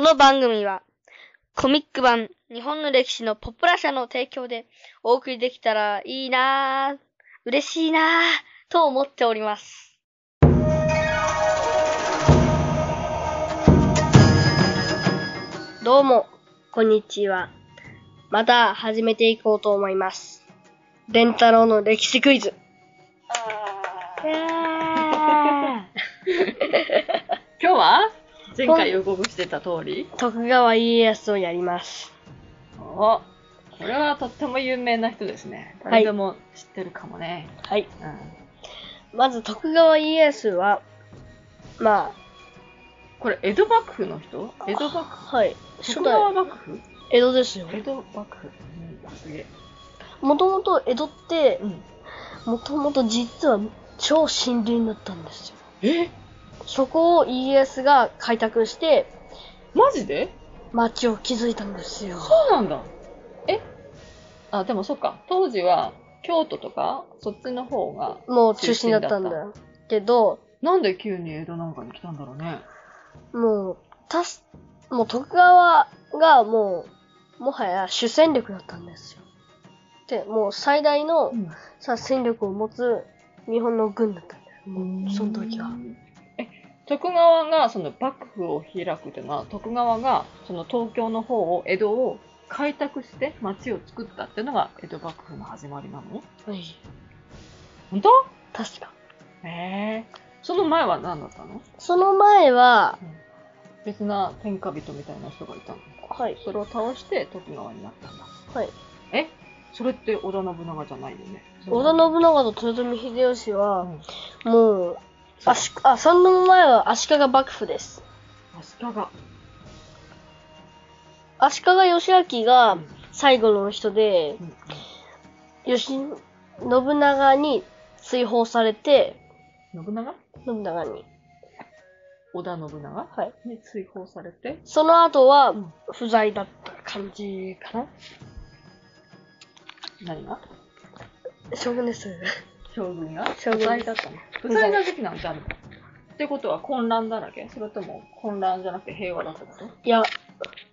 この番組は、コミック版日本の歴史のポプラ社の提供でお送りできたらいいなぁ、嬉しいなぁ、と思っております。どうも、こんにちは。また始めていこうと思います。レンタロウの歴史クイズ。今日は？前回予告してた通り？ー徳川家康をやります。おこれはとっても有名な人ですね。はい誰でも知ってるかもね。はい。うん、まず徳川家康は、まこれ、江戸幕府の人？江戸幕あ、府？はい。初徳川代、幕府？江戸ですよ。江戸幕府。うん、すげえ。もともと江戸ってう、ん。もともと実は超森林だったんですよ。え？そこを家康が開拓して、マジで？町を築いたんですよ。そうなんだ。え？あ、でもそっか。当時は、京都とか、そっちの方が、もう中心だったんだよ。けど、なんで急に江戸なんかに来たんだろうね。もう、たし、もう徳川がもう、もはや主戦力だったんですよ。で、もう最大のん。さ、戦力を持つ日本の軍だったんだよ。もう、その時は。え、徳川がその幕府を開くっていうのは、徳川がその東京の方を、江戸を開拓して町を作ったっていうのが江戸幕府の始まりなのはい。本当？確か。へえ。その前は何だったの？その前は、別な天下人みたいな人がいたの？はい。それを倒して徳川になったんだ。はい。え？それって織田信長じゃないよね。織田信長と豊臣秀吉うは、んもう、足、あ、その前は足利幕府です。足利。足利義昭が最後の人で、うん義、信長に追放されて、信長？信長に。織田信長？はい。に追放されて、その後はうん不在だった感じかな何が？将軍です。将軍が将軍不在だったの不在な時期なんてあるの？ってことは混乱だらけ？それとも混乱じゃなくて平和だったこと？いや、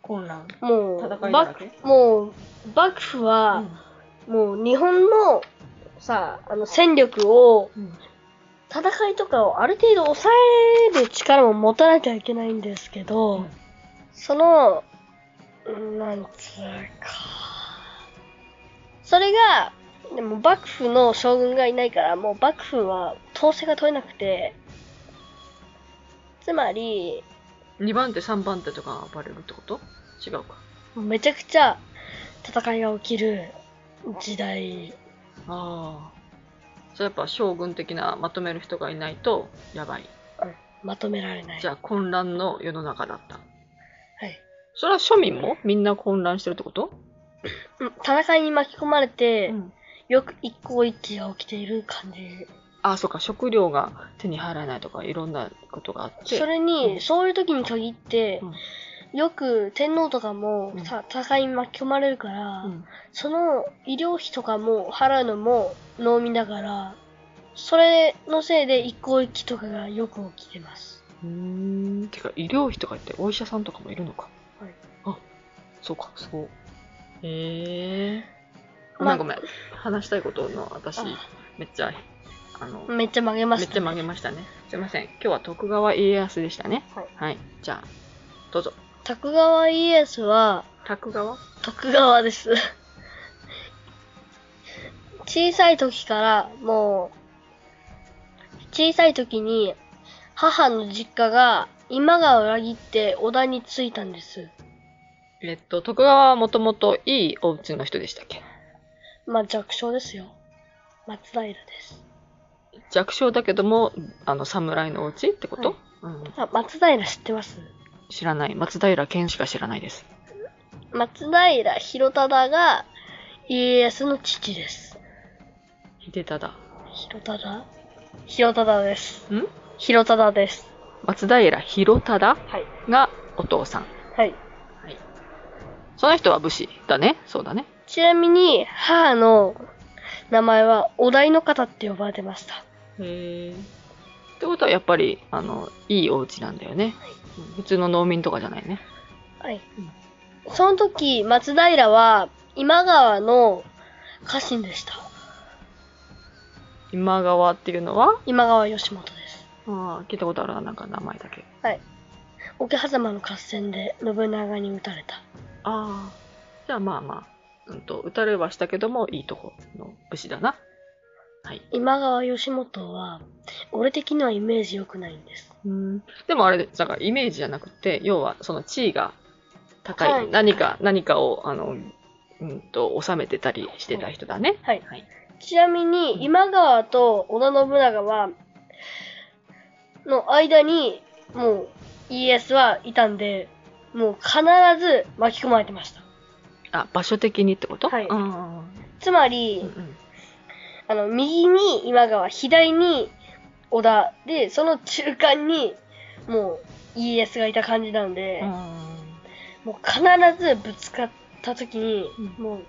混乱。もう、戦いだら幕けもう、幕府は、もう日本のさ、あの戦力を、うん。戦いとかをある程度抑える力も持たなきゃいけないんですけど、うん。その、うんなんつうか。それが、でも幕府の将軍がいないから、もう幕府は統制が取れなくて、つまり、2番手、3番手とか暴れるってこと？違うか。めちゃくちゃ戦いが起きる時代。ああ。それやっぱ将軍的なまとめる人がいないとやばい。まとめられない。じゃあ混乱の世の中だった。はい。それは庶民もみんな混乱してるってこと？うん戦いに巻き込まれて、ん。よく一向一揆が起きている感じ。ああ、そっか。食料が手に入らないとかいろんなことがあって。それうに、んそういう時に限って、うんよく天皇とかもうんさ、戦いに巻き込まれるから、うんその医療費とかも払うのも農民だから、それのせいで一向一揆とかがよく起きてます。うーん。てか、医療費とか言ってお医者さんとかもいるのか。はい。あ、そうか、そう。へえ。ごまあめんごめん。話したいことの私あ、めっちゃ、あの、めっちゃ曲げました、めっちゃ曲げましたね。すいません。今日は徳川家康でしたね。はい。はい。じゃあ、どうぞ。徳川家康は、徳川？徳川です。小さい時から、もう、小さい時に、母の実家が、今川を裏切って織田に着いたんです。えっと、徳川はもともといいお家の人でしたっけ？まあ弱小ですよ。松平です。弱小だけども、あの、侍のお家ってこと、はいうん、あ、松平知ってます？知らない。松平健しか知らないです。松平広忠が家康の父です。秀忠。広忠？広忠です。ん？広忠です。松平広忠？はい。がお父さん。はい。はい。その人は武士だね。そうだね。ちなみに、母の名前はお題の方って呼ばれてました。へえ。ってことはやっぱり、あの、いいお家なんだよね。うん普通の農民とかじゃないね。はい。その時、松平は今川の家臣でした。今川っていうのは？今川義元です。ああ、聞いたことあるな、なんか名前だけ。はい。桶狭間の合戦で信長に討たれた。ああ。じゃあまあまあ、うんと、撃たれはしたけども、いいとこの武士だな。はい。今川義元は、俺的にはイメージ良くないんです。うん。でもあれ、だからイメージじゃなくて、要はその地位が高い、はい何か、何かを、あの、うんと、収めてたりしてた人だね。はい。はい。ちなみに、今川と織田信長は、の間に、もう、家康はいたんで、もう必ず巻き込まれてました。あ、場所的にってこと？はいうんつまり、うんうん。あの、右に今川、左に織田、で、その中間に、もう、家康がいた感じなんで、もう必ずぶつかった時に、うもう、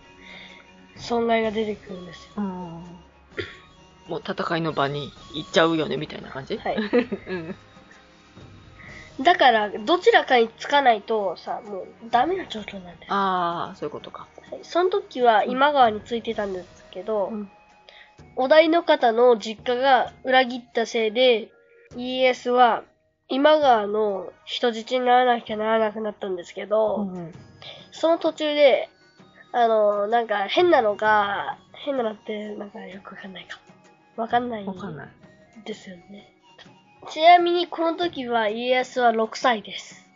損害が出てくるんですよ。うん。もう戦いの場に行っちゃうよね、みたいな感じ？はい。うん。だから、どちらかにつかないと、さ、もう、ダメな状況なんです。ああ、そういうことか。はいその時は今川についてたんですけど、うんお題の方の実家が裏切ったせいで、家康は今川の人質にならなきゃならなくなったんですけど、うんその途中で、あの、なんか変なのが、変なのってなんかよくわかんないか。わかんないわかんない。ですよね。ちなみにこの時は家康は6歳です。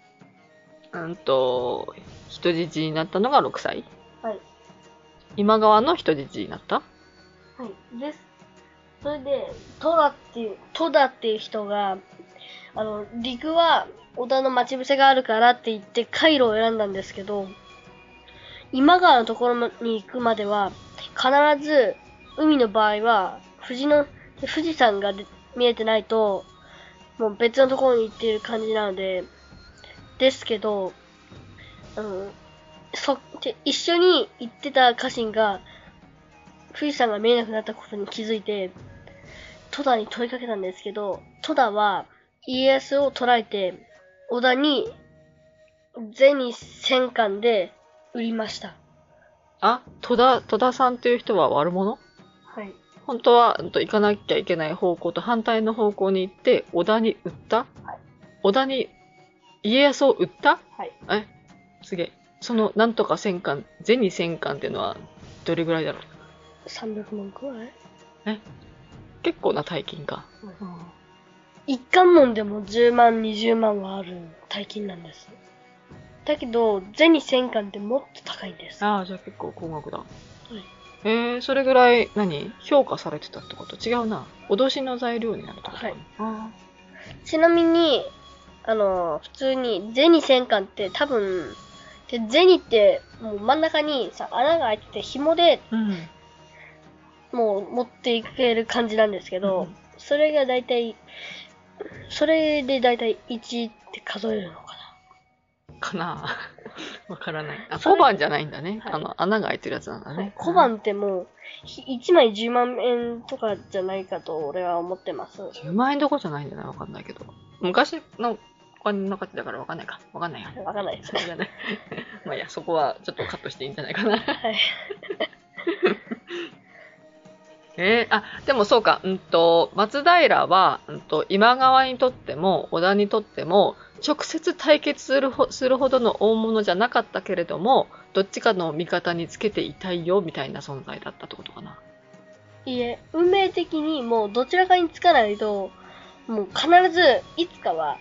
うんと、人質になったのが6歳はい。今川の人質になった？はい。です。それで、戸田っていう、戸田っていう人が、あの、陸は織田の待ち伏せがあるからって言って回路を選んだんですけど、今川のところに行くまでは、必ず海の場合は、富士の、富士山がで見えてないと、もう別のところに行っている感じなので、ですけど、うん、そ、で一緒に行ってた家臣が、富士山が見えなくなったことに気づいて、戸田に問いかけたんですけど、戸田は家康を捕らえて、織田に銭千貫で売りました。あ、戸田、戸田さんっていう人は悪者？はい。本当は、うんと行かなきゃいけない方向と反対の方向に行って、織田に売った？はい織田に家康を売った？はい。え、すげえ。その、なんとか戦艦、銭戦艦っていうのは、どれぐらいだろう？300万くらい？結構な大金か。一貫門でも10万、20万はある大金なんです。だけど、銭千貫ってもっと高いんです。ああ、じゃあ結構高額だ。えー、それぐらい、何？評価されてたってこと？違うな。脅しの材料になるってことかな。はい。あちなみに、あの、普通に銭千貫って多分、で銭ってもう真ん中にさ、穴が開いてて紐でーうん。もう持っていける感じなんですけど、うん。それがだいたい、それでだいたい1って数えるの？かかな わからない。あ、小判じゃないんだね。はいあの、穴が開いてるやつなんだな、ね。小判ってもう、1枚10万円とかじゃないかと俺は思ってます。10万円どころじゃないんじゃないわかんないけど。昔のお金の価値だからわかんないか。わかんないや。わかんないですそ。れじゃない。まあいいや、そこはちょっとカットしていいんじゃないかな。はい。えー、あ、でもそうか、うんと、松平は、うんと、今川にとっても、織田にとっても、直接対決するほするほどの大物じゃなかったけれども、どっちかの味方につけていたいよ、みたいな存在だったってことかな。いえ、運命的にもうどちらかにつかないと、もう必ずいつかは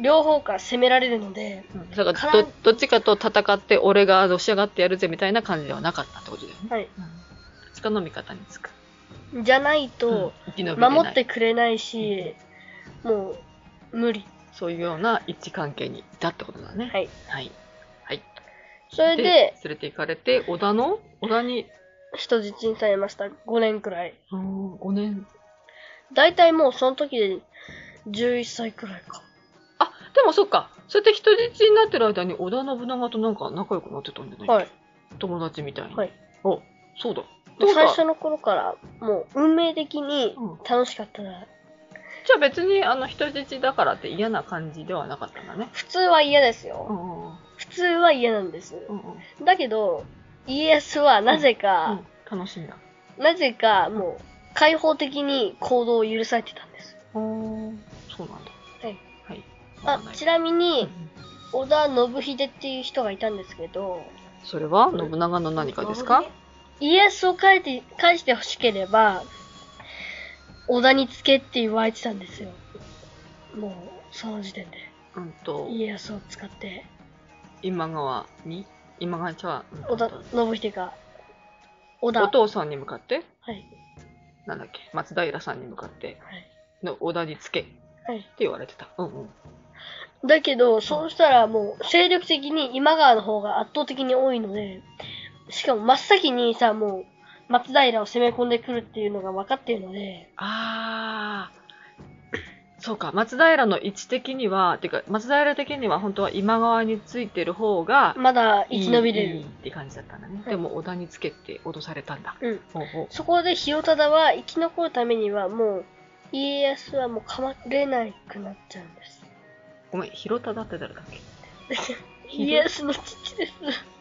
両方から攻められるので、だからからど、どっちかと戦って、俺がのし上がってやるぜ、みたいな感じではなかったってことだよね。はい。うん。どっちかの味方につく。じゃないと、生き延びれない守ってくれないし、もう無理。そういうような一致関係にいたってことだね。はい。はい。はい。それで、連れて行かれて、織田の織田に、人質にされました。5年くらい。うーん、5年。だいたいもうその時で11歳くらいか。あ、でもそっか。そうやって人質になってる間に織田信長となんか仲良くなってたんじゃない？はい。友達みたいに。はい。お、そうだ。最初の頃から、もう運命的にうん楽しかったな。じゃあ別にあの人質だからって嫌な感じではなかったんだね。普通は嫌ですよ。うんうんうん。普通は嫌なんです。うんうん。だけど、家康はなぜか、うん、楽しんだ。なぜかもう開放的に行動を許されてたんです。おーそうなんだ。はい。はい。あ、ちなみにん、織田信秀っていう人がいたんですけど、それは？信長の何かですか？家康を返して、返して欲しければ、織田につけって言われてたんですよ。もう、その時点で。うんと、家康を使って。今川に？今川ちゃん、織田信秀が、織田。お父さんに向かって、はい。なんだっけ、松平さんに向かって、はい。の織田につけってはい。言われてた。うんうん。だけど、そうしたらもう、勢力的に今川の方が圧倒的に多いので、しかも真っ先にさ、もう、松平を攻め込んでくるっていうのが分かっているので、あー。そうか、松平の位置的には、てか、松平的には本当は今川についてる方が、まだ生き延びれいいいいる。って感じだったんだね。はいでも、織田につけって脅されたんだ。うん。ほうほう。そこで広忠は生き残るためにはもう、家康はもうかまれなくなっちゃうんです。ごめん、広忠って誰だっけ？家康の父です。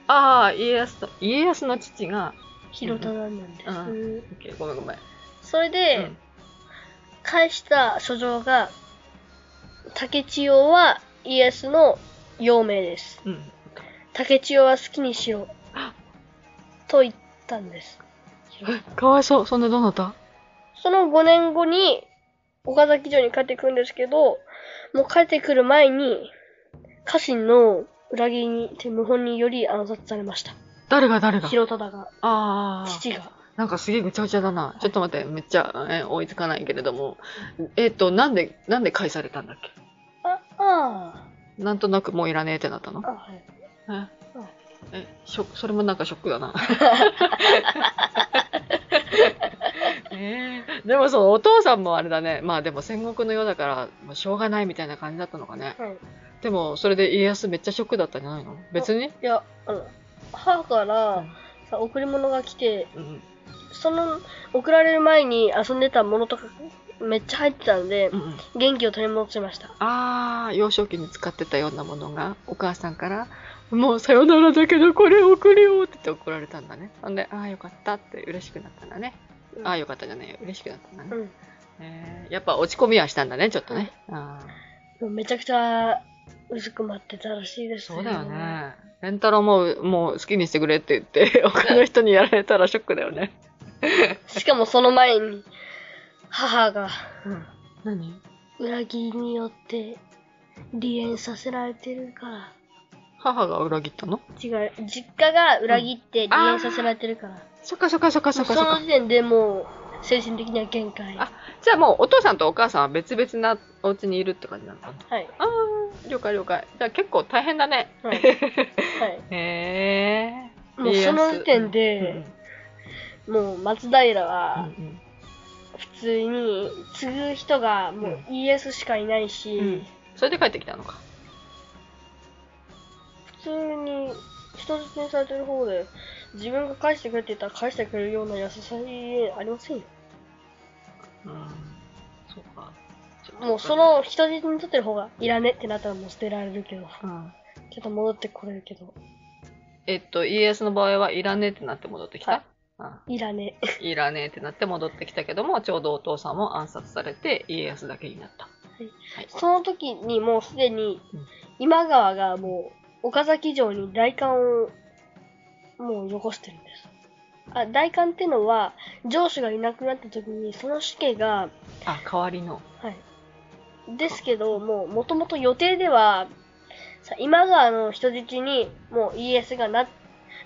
ああ、家康と、家康の父が、広忠なんです。うんオッケーごめんごめん。それで、うん返した書状が、竹千代はイエスの幼名です。うん。竹千代は好きにしろ。と言ったんです。かわいそう。そんなどうなった？その5年後に、岡崎城に帰ってくるんですけど、もう帰ってくる前に、家臣の裏切りに、謀反により暗殺されました。誰が誰が？が、ああ。父が。なんかすげえぐちゃぐちゃだな。ちょっと待って、めっちゃ、え追いつかないけれども。えっ、と、なんで、なんで返されたんだっけ？あ、あなんとなくもういらねえってなったの？あ、あ、はい。え、え、ショそれもなんかショックだな。えーでもそのお父さんもあれだね。まあでも戦国の世だから、もうしょうがないみたいな感じだったのかね。はい。でもそれで家康めっちゃショックだったんじゃないの？別に？いや、あの、母から、さ、贈り物が来て、うんその、送られる前に遊んでたものとか、めっちゃ入ってたんでう、んうん。元気を取り戻しました。ああ、幼少期に使ってたようなものがお母さんから、もうさよならだけどこれ送るよって言って送られたんだね。ほんで、ああよかったって嬉しくなったんだね。うんああよかったじゃないよ。嬉しくなったんだね。うん。えーやっぱ落ち込みはしたんだね、ちょっとね。あーもうめちゃくちゃ、うずくまってたらしいですそうだよ。ね。レンタロウももう好きにしてくれって言って、他の人にやられたらショックだよね。しかもその前に、母がうん。何？裏切りによって離縁させられてるから。母が裏切ったの？違う、実家が裏切って離縁させられてるから。そっかそっかそっかそっかそっかその時。点でもう、精神的には限界。あじゃあもうお父さんとお母さんは別々なお家にいるって感じなのかなはい。ああ、了解了解。じゃあ結構大変だね。はい。はい。へえ。もうその時点で、もう松平うんはうん普通に継ぐ人がもうイエスしかいないし、それで帰ってきたのか。普通に人質にされてる方で自分が返してくれって言ったら返してくれるような優しさありませんよ。うん。そうか。もうそ、の人質にとってる方がいらねってなったらもう捨てられるけど、うん。ちょっと戻ってこれるけど、えっと、家康の場合はいらねえってなって戻ってきた、はいうんいらね。いらねえってなって戻ってきたけども、ちょうどお父さんも暗殺されて、家康だけになった。はい。その時にもうすでにうん今川がもう岡崎城に代官をもうよこしてるんです。あ、代官ってのは上司がいなくなった時にその死刑が、あ、代わりの。はい。ですけど、もう元々予定では、さ今川の人質にもう家康がな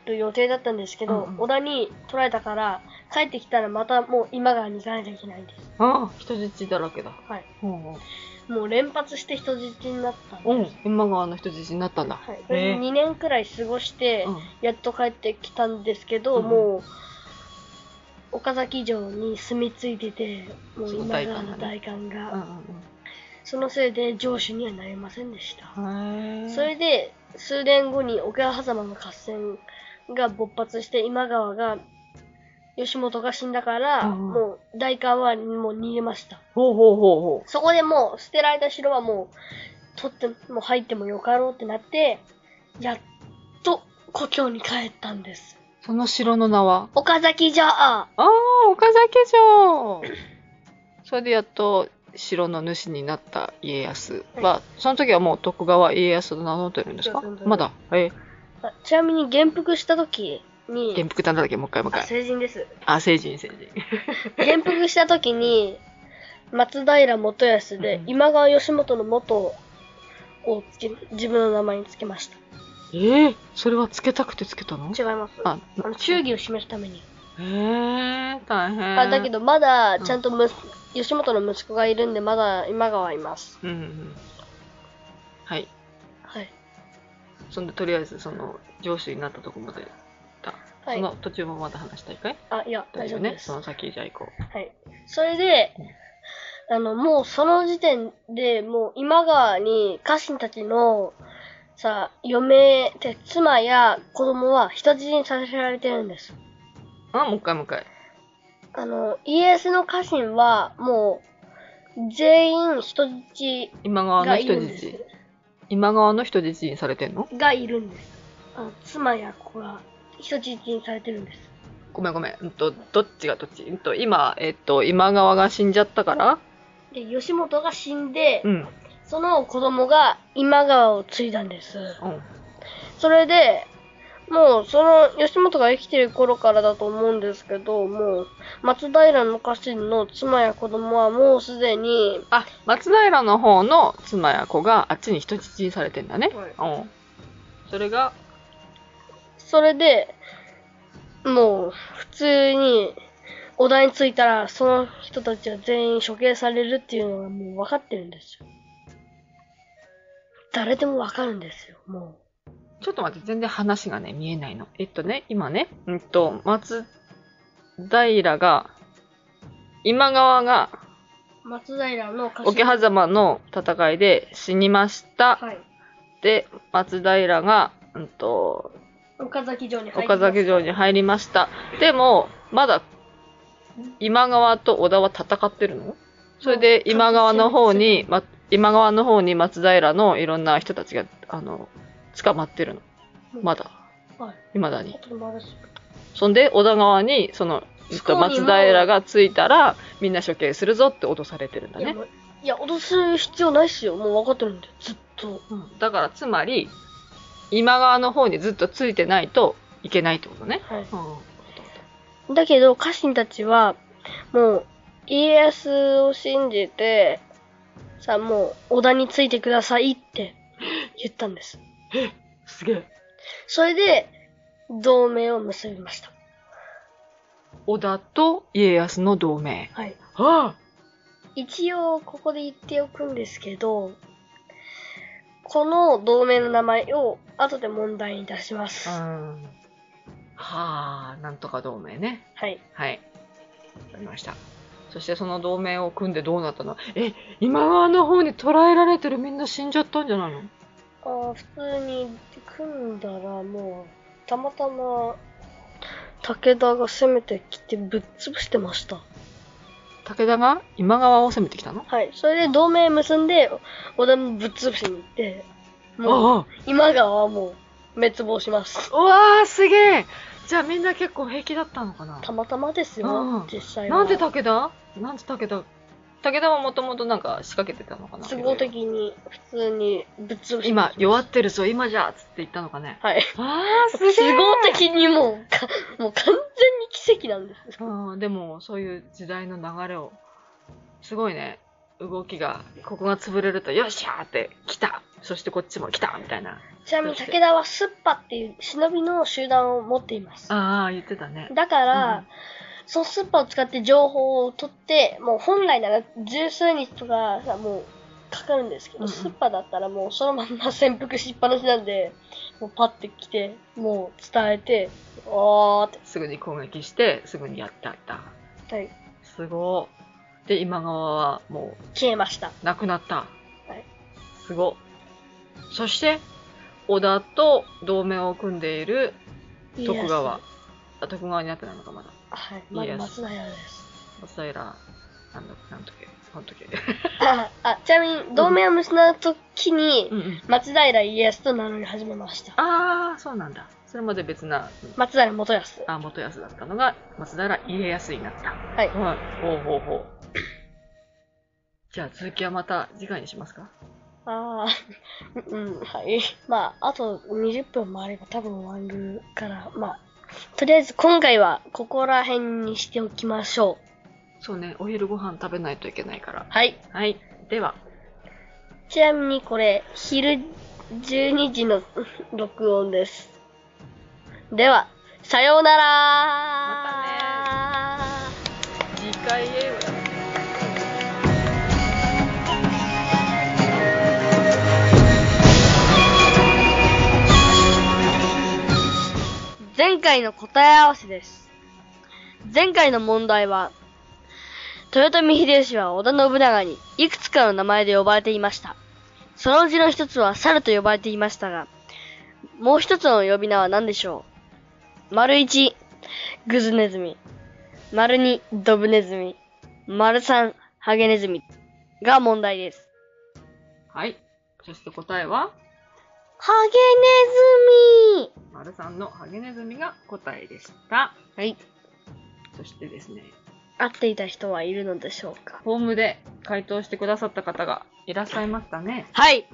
る予定だったんですけど、うんうん織田に取られたから帰ってきたらまたもう今川に行かなきゃいけないんです。ああ、人質だらけだ。はい。うんもう連発して人質になったんです。今川の人質になったんだ。はい、これへえ2年くらい過ごして、うんやっと帰ってきたんですけど、うんもう、岡崎城に住み着いてて、もう今川の代官がね代官が、うんうんそのせいで城主にはなれませんでした。うん。へえ。それで、数年後に桶狭間の合戦が勃発して、今川が、吉本が死んだから、うんうん。もう代官はもう逃げました。ほうほうほうほそこでもう捨てられた城はもう、取っても入ってもよかろうってなって、やっと故郷に帰ったんです。その城の名は？岡崎城。ああ、岡崎城。それでやっと城の主になった家康は、その時はもう徳川家康と名乗ってるんですか？まだ？えあちなみに元服した時に、元服なんだっけ？もう一回もう一あ回。成人です。あ、成人成人。元服した時に、松平元康で、うん今川義元の元をつけ、自分の名前につけました。ええそれはつけたくてつけたの？違います。ああ、の、忠義を示すために。へえ大変。あ、だけど、まだ、ちゃんとむ、義元の息子がいるんで、まだ今川います。うんうんうん。はい。はい。そんで、とりあえず、その、上司になったとこまで。はいその途中もまだ話したいかい？あ、いや、大丈夫ね。その先じゃあ行こう。はい。それで、あの、もうその時点で、もう今川に家臣たちの、さ、嫁、て妻や子供は人質にさせられてるんです。あ、もう一回もう一回。あの、家康の家臣は、もう、全員人質今川の人質。。今川の人質にされてんの？がいるんです。あの妻や子が人質にされてるんです。ごめんごめん。うんと、どっちがどっち？うんと、今、えっと、今川が死んじゃったから？で、義元が死んで、うん。うん。その子供が今川を継いだんです。それで、もう、その、吉本が生きてる頃からだと思うんですけど、もう、松平の家臣の妻や子供はもうすでに、あ、松平の方の妻や子があっちに人質にされてんだね。うん。それが、それで、もう、普通に、お題についたら、その人たちは全員処刑されるっていうのがもう分かってるんですよ。誰でも分かるんですよ、もちょっと待って、全然話がね、見えないの。えっとね、今ね、うんと、松平が、今川が、う。松平の家桶狭間の戦いで死にました。はい。で、松平が、うんと、岡崎城に入り岡崎城に入りました。でも、まだ、今川と織田は戦ってるの？それで、今川の方に、ま、今川の方に松平のいろんな人たちが、あの、捕まってるの。まだ。はい。未だに。あとまだしそんで、織田川に、その、松平が着いたら、みんな処刑するぞって脅されてるんだねいや、。もういや、脅す必要ないっすよ。もう分かってるんで、ずっと。うんだから、つまり、今川の方にずっとついてないといけないってことね。はい。うん。だけど、家臣たちは、もう、家康を信じて、さ、もう、織田についてくださいって言ったんです。すげえ。それで、同盟を結びました。織田と家康の同盟。はい。あ一応、ここで言っておくんですけど、この同盟の名前を後で問題に出します。あ。うん。はあ、なんとか同盟ね。はい。はい。わかりました。そしてその同盟を組んでどうなったの？え、今川の方に捕らえられてるみんな死んじゃったんじゃないの？あー普通に組んだらもう、たまたま、武田が攻めてきてぶっ潰してました。武田が今川を攻めてきたの？はい。それで同盟結んで、織田もぶっ潰しに行って、もう、あ今川はもう、滅亡します。あうわーすげえじゃあみんな結構平気だったのかな？たまたまですよ、うん実際は。なんで武田？なんで武田武田はもともとなんか仕掛けてたのかな？都合的に、普通にぶっ潰し今、弱ってるぞ、今じゃっつって言ったのかね？はい。ああ、都合的にもう、かもう完全に奇跡なんです。うん、でも、そういう時代の流れを、すごいね、動きが、ここが潰れると、よっしゃーって、来たそしてこっちも来たみたいな。ちなみに武田はスッパっていう忍びの集団を持っています。ああ、言ってたね。だから、うんそのスッパを使って情報を取って、もう本来なら十数日とかさ、もうかかるんですけど、うんうんスッパだったらもうそのまんま潜伏しっぱなしなんで、もうパッて来て、もう伝えて、おーって。すぐに攻撃して、すぐにやってあった。はい。すごい。で、今川はも消えました。う、なくなった。はい。すごい。そして、織田と同盟を組んでいる徳川。あ、徳川になってないのか、まだ。はい。まだ松平です。松平、なんだ、なんとけ、なんとけ。あ、あちなみに、同盟を結んだと機に。松平家康と名乗り始めました。ああ、そうなんだ。それまで別な、松平元康。あ、元康だったのが、松平家康になった。はい。はい。ほうほうほう。じゃあ続きはまた次回にしますか？ああ、うん、はい。まあ、あと20分もあれば多分終わるから、まあ、とりあえず今回はここら辺にしておきましょう。そうね、お昼ご飯食べないといけないから。はい。はい。では、ちなみにこれ、昼12時の録音です。では、さようならま前回の答え合わせです。前回の問題は、豊臣秀吉は織田信長にいくつかの名前で呼ばれていました。そのうちの一つは猿と呼ばれていましたが、もう一つの呼び名は何でしょう？丸一、グズネズミ。丸二、ドブネズミ。丸三、ハゲネズミ。が問題です。はい。そして答えは、ハゲネズミ丸さんのハゲネズミが答えでした。はい。そしてですね、合っていた人はいるのでしょうかホームで回答してくださった方がいらっしゃいましたね。はい。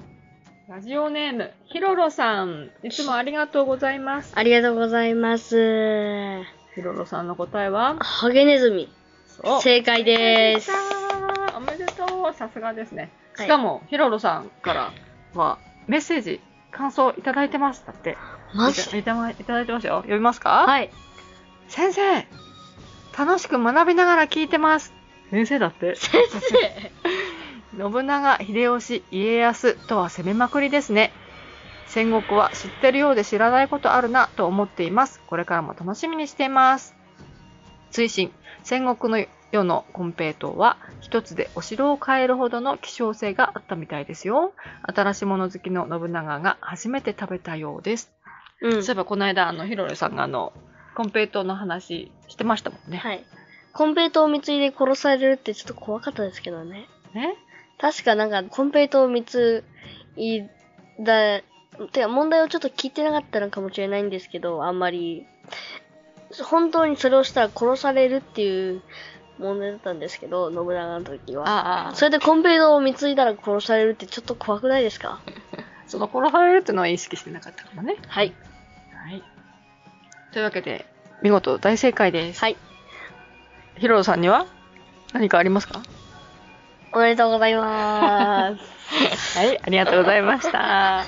ラジオネーム、ひろろさん。いつもありがとうございます。ありがとうございます。ひろろさんの答えは、ハゲネズミ。そう正解です。おめでとうさすがですね。はいしかも、ひろろさんからは、メッセージ、感想いただいてます。だって。マいたいただいただいてますよ。読みますか？はい。先生楽しく学びながら聞いてます。先生だって。先生。信長、秀吉、家康とは攻めまくりですね。戦国は知ってるようで知らないことあるなと思っています。これからも楽しみにしています。追伸戦国の世の金平糖は一つでお城を変えるほどの希少性があったみたいですよ。新しいもの好きの信長が初めて食べたようです。うんそういえばこの間、あの、ヒロロさんがあの、金平糖の話してましたもんね。はい。コンペイトーを貢いで殺されるってちょっと怖かったですけどね。ね？確かなんか、コンペイトーを貢いだ、てか問題をちょっと聞いてなかったのかもしれないんですけど、あんまり、本当にそれをしたら殺されるっていう問題だったんですけど、信長の時は。ああ、それでコンペイトーを貢いだら殺されるってちょっと怖くないですか？その殺されるっていうのは意識してなかったかもね。はい。はい。というわけで、見事大正解です。はい。ヒロロさんには何かありますか？おめでとうございます。はい、ありがとうございました。